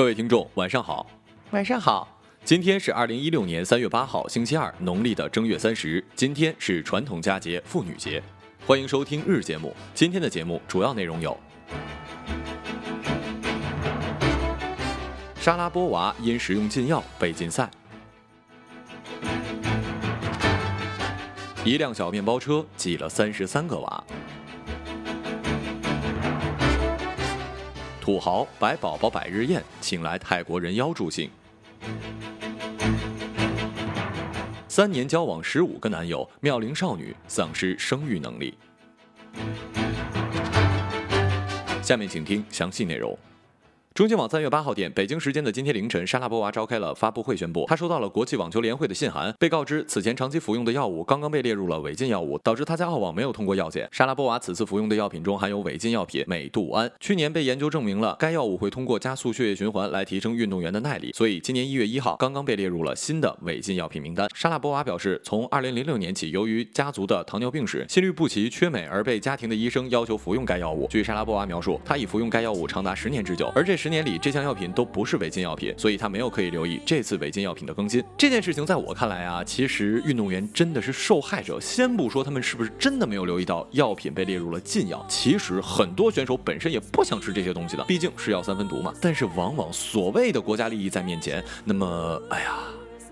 各位听众，晚上好。晚上好。今天是二零一六年三月八号，星期二，农历的正月三十。今天是传统佳节妇女节。欢迎收听日节目。今天的节目主要内容有：莎拉波娃因食用禁药被禁赛；一辆小面包车挤了三十三个娃。土豪白宝宝百日宴，请来泰国人妖助兴。三年交往十五个男友，妙龄少女丧失生育能力。下面请听详细内容。中新网三月八号电，北京时间的今天凌晨，莎拉波娃召开了发布会，宣布她收到了国际网球联会的信函，被告知此前长期服用的药物刚刚被列入了违禁药物，导致她在澳网没有通过药检。莎拉波娃此次服用的药品中含有违禁药品美杜安，去年被研究证明了该药物会通过加速血液循环来提升运动员的耐力，所以今年一月一号刚刚被列入了新的违禁药品名单。莎拉波娃表示，从二零零六年起，由于家族的糖尿病史、心律不齐、缺镁而被家庭的医生要求服用该药物。据莎拉波娃描述，她已服用该药物长达十年之久，而这十年里这项药品。都不是违禁药品，所以他没有可以留意这次违禁药品的更新。这件事情在我看来啊，其实运动员真的是受害者。先不说他们是不是真的没有留意到药品被列入了禁药，其实很多选手本身也不想吃这些东西的，毕竟是药三分毒嘛。但是往往所谓的国家利益在面前，那么哎呀，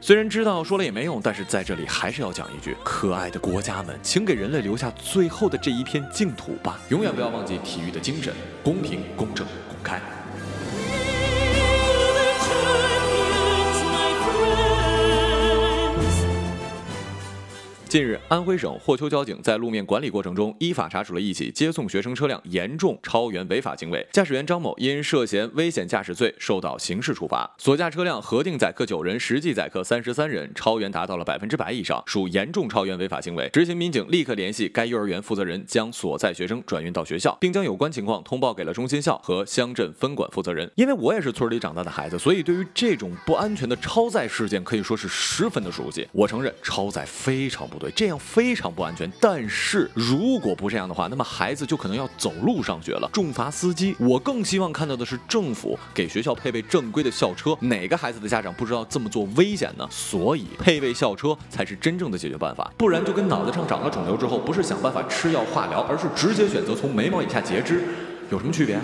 虽然知道说了也没用，但是在这里还是要讲一句：可爱的国家们，请给人类留下最后的这一片净土吧！永远不要忘记体育的精神：公平、公正、公开。近日，安徽省霍邱交警在路面管理过程中，依法查处了一起接送学生车辆严重超员违法行为。驾驶员张某因涉嫌危险驾驶罪受到刑事处罚。所驾车辆核定载客九人，实际载客三十三人，超员达到了百分之百以上，属严重超员违法行为。执行民警立刻联系该幼儿园负责人，将所在学生转运到学校，并将有关情况通报给了中心校和乡镇分管负责人。因为我也是村里长大的孩子，所以对于这种不安全的超载事件可以说是十分的熟悉。我承认超载非常不。对，这样非常不安全。但是如果不这样的话，那么孩子就可能要走路上学了。重罚司机，我更希望看到的是政府给学校配备正规的校车。哪个孩子的家长不知道这么做危险呢？所以配备校车才是真正的解决办法。不然就跟脑袋上长了肿瘤之后，不是想办法吃药化疗，而是直接选择从眉毛以下截肢，有什么区别？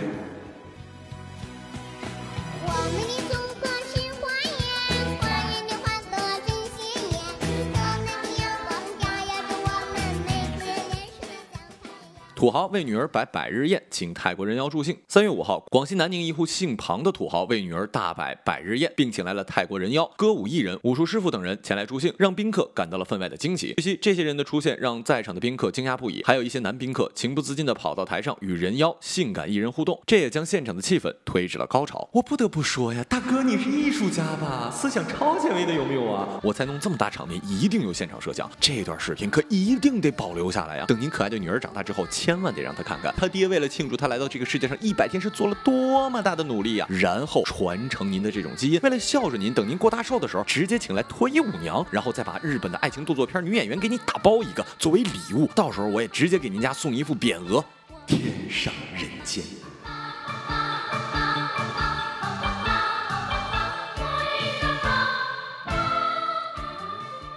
土豪为女儿摆百日宴，请泰国人妖助兴。三月五号，广西南宁一户姓庞的土豪为女儿大摆百日宴，并请来了泰国人妖、歌舞艺人、武术师傅等人前来助兴，让宾客感到了分外的惊喜。据悉，这些人的出现让在场的宾客惊讶不已，还有一些男宾客情不自禁地跑到台上与人妖、性感艺人互动，这也将现场的气氛推至了高潮。我不得不说呀，大哥你是艺术家吧？思想超前卫的有没有啊？我猜弄这么大场面，一定有现场摄像，这段视频可一定得保留下来呀！等您可爱的女儿长大之后。千千万得让他看看，他爹为了庆祝他来到这个世界上一百天是做了多么大的努力呀！然后传承您的这种基因，为了孝顺您，等您过大寿的时候，直接请来脱衣舞娘，然后再把日本的爱情动作片女演员给你打包一个作为礼物，到时候我也直接给您家送一副匾额：天上人间。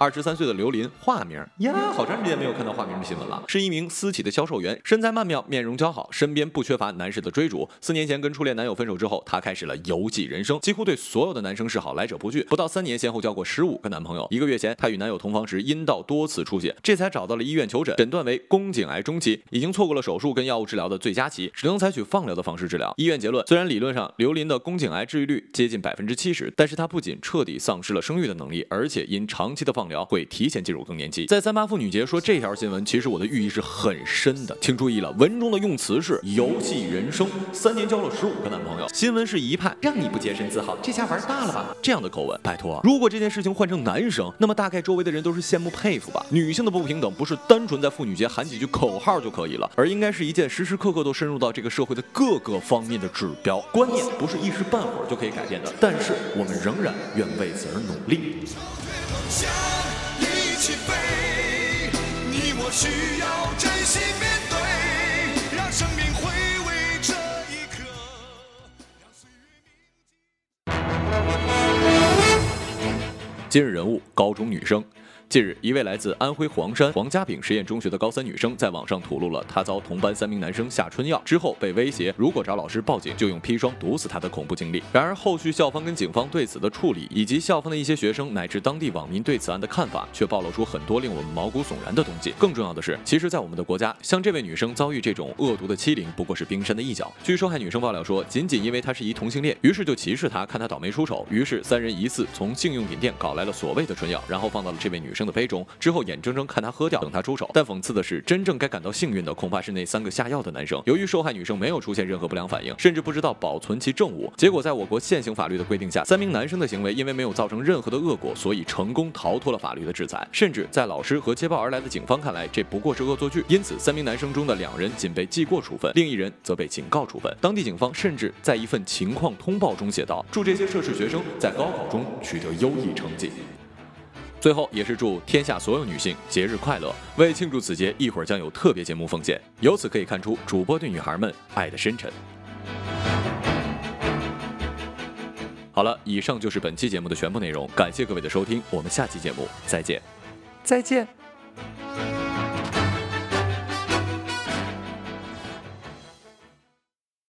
二十三岁的刘琳，化名呀，好长时间没有看到化名的新闻了。是一名私企的销售员，身材曼妙，面容姣好，身边不缺乏男士的追逐。四年前跟初恋男友分手之后，她开始了游记人生，几乎对所有的男生示好，来者不拒。不到三年，先后交过十五个男朋友。一个月前，她与男友同房时阴道多次出血，这才找到了医院求诊，诊断为宫颈癌中期，已经错过了手术跟药物治疗的最佳期，只能采取放疗的方式治疗。医院结论，虽然理论上刘琳的宫颈癌治愈率接近百分之七十，但是她不仅彻底丧失了生育的能力，而且因长期的放疗会提前进入更年期。在三八妇女节说这条新闻，其实我的寓意是很深的，请注意了，文中的用词是游戏人生，三年交了十五个男朋友。新闻是一派让你不洁身自好，这下玩大了吧？这样的口吻，拜托，如果这件事情换成男生，那么大概周围的人都是羡慕佩服吧。女性的不平等不是单纯在妇女节喊几句口号就可以了，而应该是一件时时刻刻都深入到这个社会的各个方面的指标。观念不是一时半会儿就可以改变的，但是我们仍然愿为此而努力。起飞，你我需要真心面对，让生命回味这一刻，让岁月铭记。今日人物，高中女生。近日，一位来自安徽黄山黄家炳实验中学的高三女生在网上吐露了她遭同班三名男生下春药之后被威胁，如果找老师报警就用砒霜毒死她的恐怖经历。然而，后续校方跟警方对此的处理，以及校方的一些学生乃至当地网民对此案的看法，却暴露出很多令我们毛骨悚然的东西。更重要的是，其实，在我们的国家，像这位女生遭遇这种恶毒的欺凌，不过是冰山的一角。据受害女生爆料说，仅仅因为她是一同性恋，于是就歧视她，看她倒霉出丑，于是三人疑似从性用品店搞来了所谓的春药，然后放到了这位女生生的杯中，之后。眼睁睁看他喝掉，等他出手。但讽刺的是，真正该感到幸运的，恐怕是那三个下药的男生。由于受害女生没有出现任何不良反应，甚至不知道保存其证物，结果在我国现行法律的规定下，三名男生的行为因为没有造成任何的恶果，所以成功逃脱了法律的制裁。甚至在老师和接报而来的警方看来，这不过是恶作剧。因此，三名男生中的两人仅被记过处分，另一人则被警告处分。当地警方甚至在一份情况通报中写道：“祝这些涉事学生在高考中取得优异成绩。”最后，也是祝天下所有女性节日快乐。为庆祝此节，一会儿将有特别节目奉献。由此可以看出，主播对女孩们爱的深沉。好了，以上就是本期节目的全部内容，感谢各位的收听，我们下期节目再见，再见。